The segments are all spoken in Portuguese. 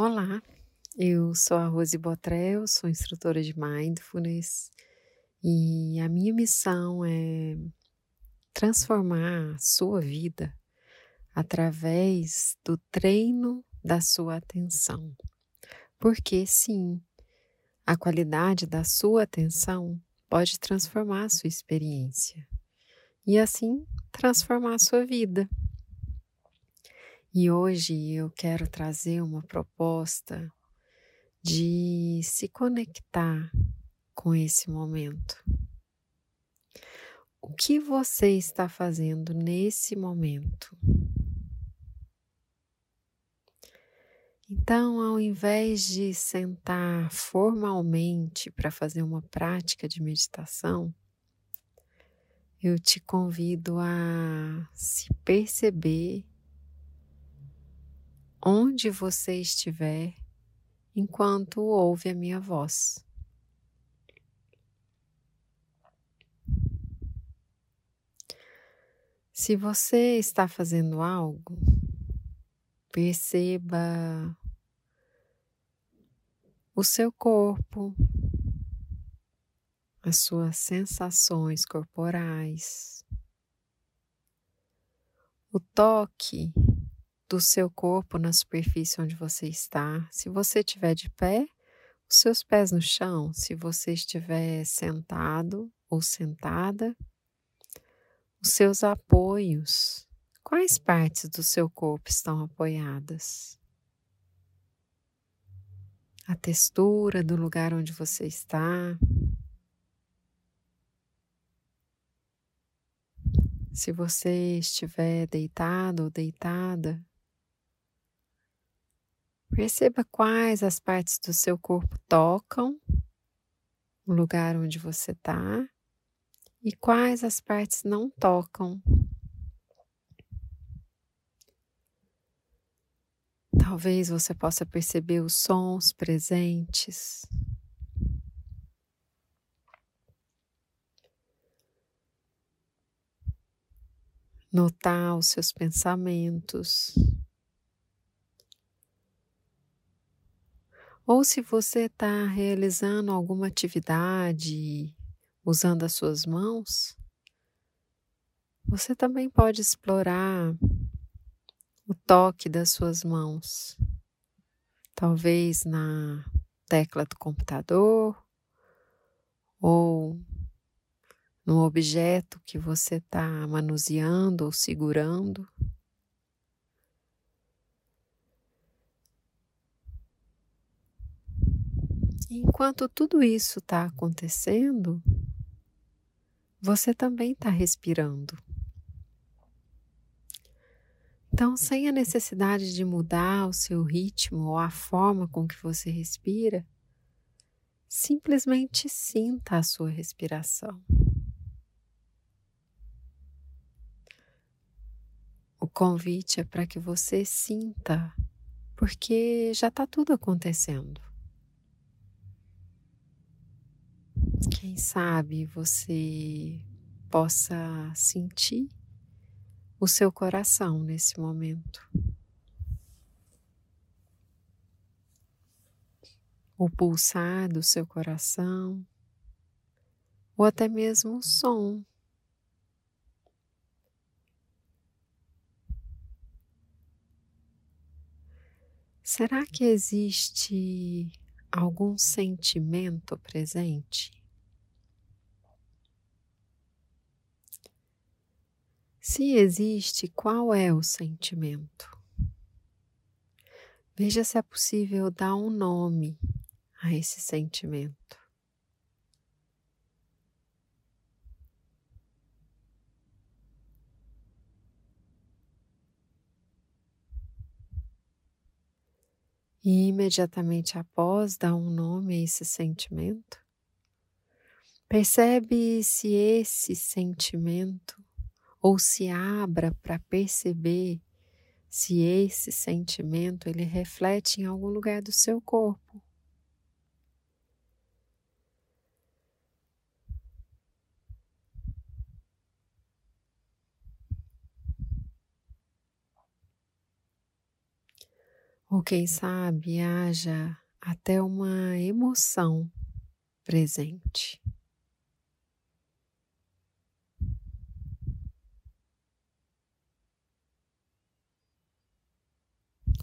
Olá, eu sou a Rose Botrel, sou instrutora de Mindfulness e a minha missão é transformar a sua vida através do treino da sua atenção. Porque sim, a qualidade da sua atenção pode transformar a sua experiência e assim transformar a sua vida. E hoje eu quero trazer uma proposta de se conectar com esse momento. O que você está fazendo nesse momento? Então, ao invés de sentar formalmente para fazer uma prática de meditação, eu te convido a se perceber onde você estiver enquanto ouve a minha voz. Se você está fazendo algo, perceba o seu corpo, as suas sensações corporais, o toque do seu corpo na superfície onde você está. Se você estiver de pé, os seus pés no chão. Se você estiver sentado ou sentada, os seus apoios. Quais partes do seu corpo estão apoiadas? A textura do lugar onde você está. Se você estiver deitado ou deitada, Perceba quais as partes do seu corpo tocam o lugar onde você está e quais as partes não tocam. Talvez você possa perceber os sons presentes. Notar os seus pensamentos. Ou se você está realizando alguma atividade usando as suas mãos, você também pode explorar o toque das suas mãos. Talvez na tecla do computador ou no objeto que você está manuseando ou segurando. Enquanto tudo isso está acontecendo, você também está respirando. Então, sem a necessidade de mudar o seu ritmo ou a forma com que você respira, simplesmente sinta a sua respiração. O convite é para que você sinta, porque já está tudo acontecendo. Quem sabe você possa sentir o seu coração nesse momento. O pulsar do seu coração, ou até mesmo o som. Será que existe algum sentimento presente? Se existe, qual é o sentimento? Veja se é possível dar um nome a esse sentimento. E imediatamente após dar um nome a esse sentimento, percebe se esse sentimento ou se abra para perceber se esse sentimento ele reflete em algum lugar do seu corpo. Ou quem sabe haja até uma emoção presente.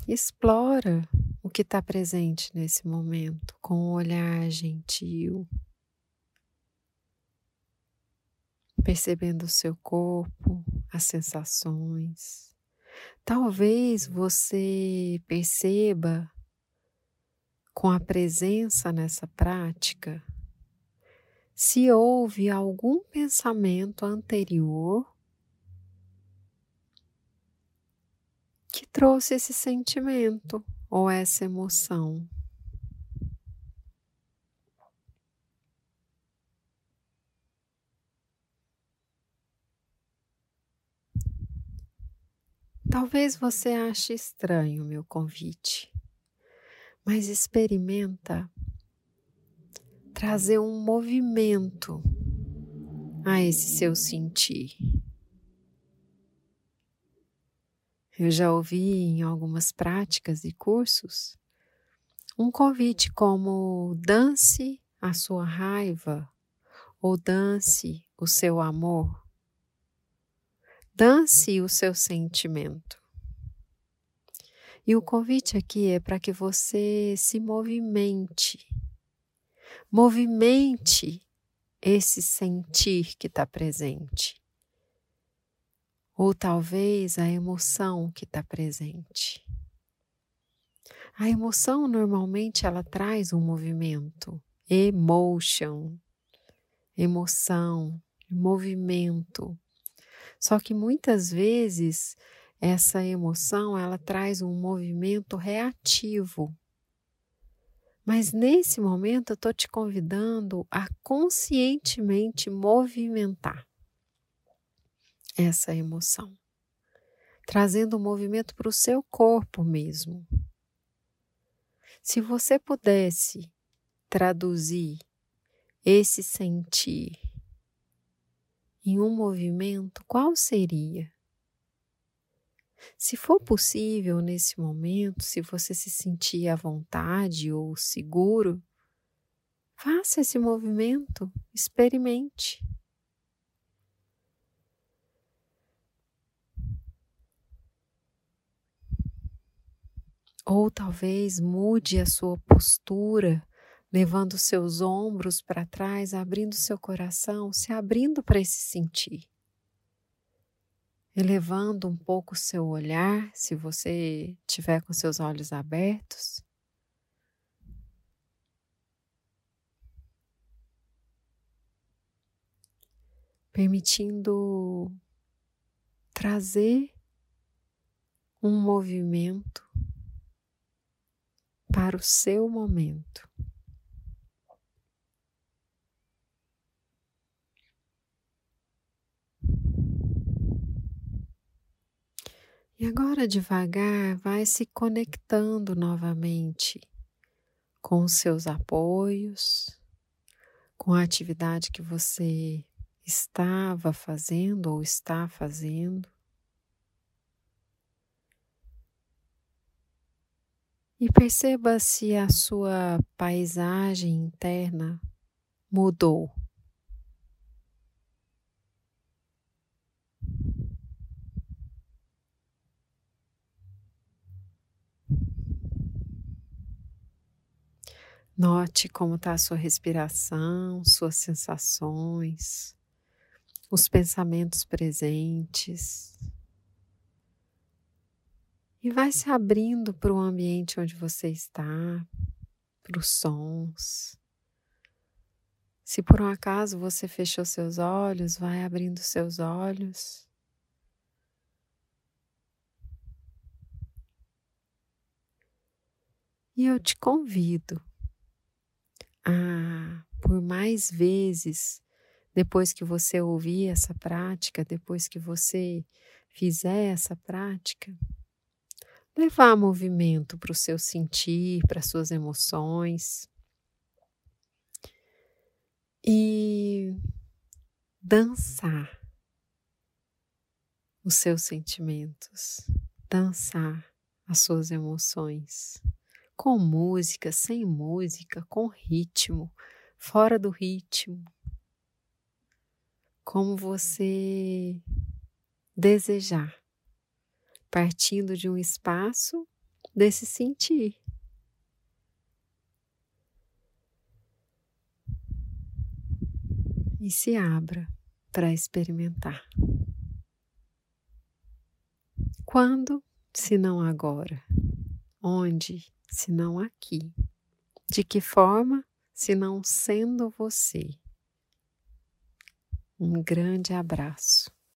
Explora o que está presente nesse momento com um olhar gentil, percebendo o seu corpo, as sensações. Talvez você perceba com a presença nessa prática se houve algum pensamento anterior que trouxe esse sentimento ou essa emoção. Talvez você ache estranho o meu convite, mas experimenta trazer um movimento a esse seu sentir. Eu já ouvi em algumas práticas e cursos um convite como dance a sua raiva ou dance o seu amor. Dance o seu sentimento. E o convite aqui é para que você se movimente. Movimente esse sentir que está presente ou talvez a emoção que está presente. A emoção normalmente ela traz um movimento, emotion, emoção, movimento. Só que muitas vezes essa emoção ela traz um movimento reativo. Mas nesse momento eu estou te convidando a conscientemente movimentar essa emoção, trazendo o movimento para o seu corpo mesmo. Se você pudesse traduzir esse sentir em um movimento, qual seria? Se for possível nesse momento, se você se sentir à vontade ou seguro, faça esse movimento, experimente. Ou talvez mude a sua postura, levando seus ombros para trás, abrindo seu coração, se abrindo para esse sentir. Elevando um pouco o seu olhar, se você tiver com seus olhos abertos. Permitindo trazer um movimento para o seu momento. E agora, devagar, vai se conectando novamente com os seus apoios, com a atividade que você estava fazendo ou está fazendo. E perceba se a sua paisagem interna mudou. Note como está a sua respiração, suas sensações, os pensamentos presentes e vai se abrindo para o ambiente onde você está, para os sons. Se por um acaso você fechou seus olhos, vai abrindo seus olhos. E eu te convido a, por mais vezes, depois que você ouvir essa prática, depois que você fizer essa prática, levar movimento para o seu sentir, para as suas emoções. E dançar os seus sentimentos, dançar as suas emoções, com música, sem música, com ritmo, fora do ritmo, como você desejar, partindo de um espaço desse sentir. E se abra para experimentar. Quando, se não agora? Onde, se não aqui? De que forma, se não sendo você? Um grande abraço.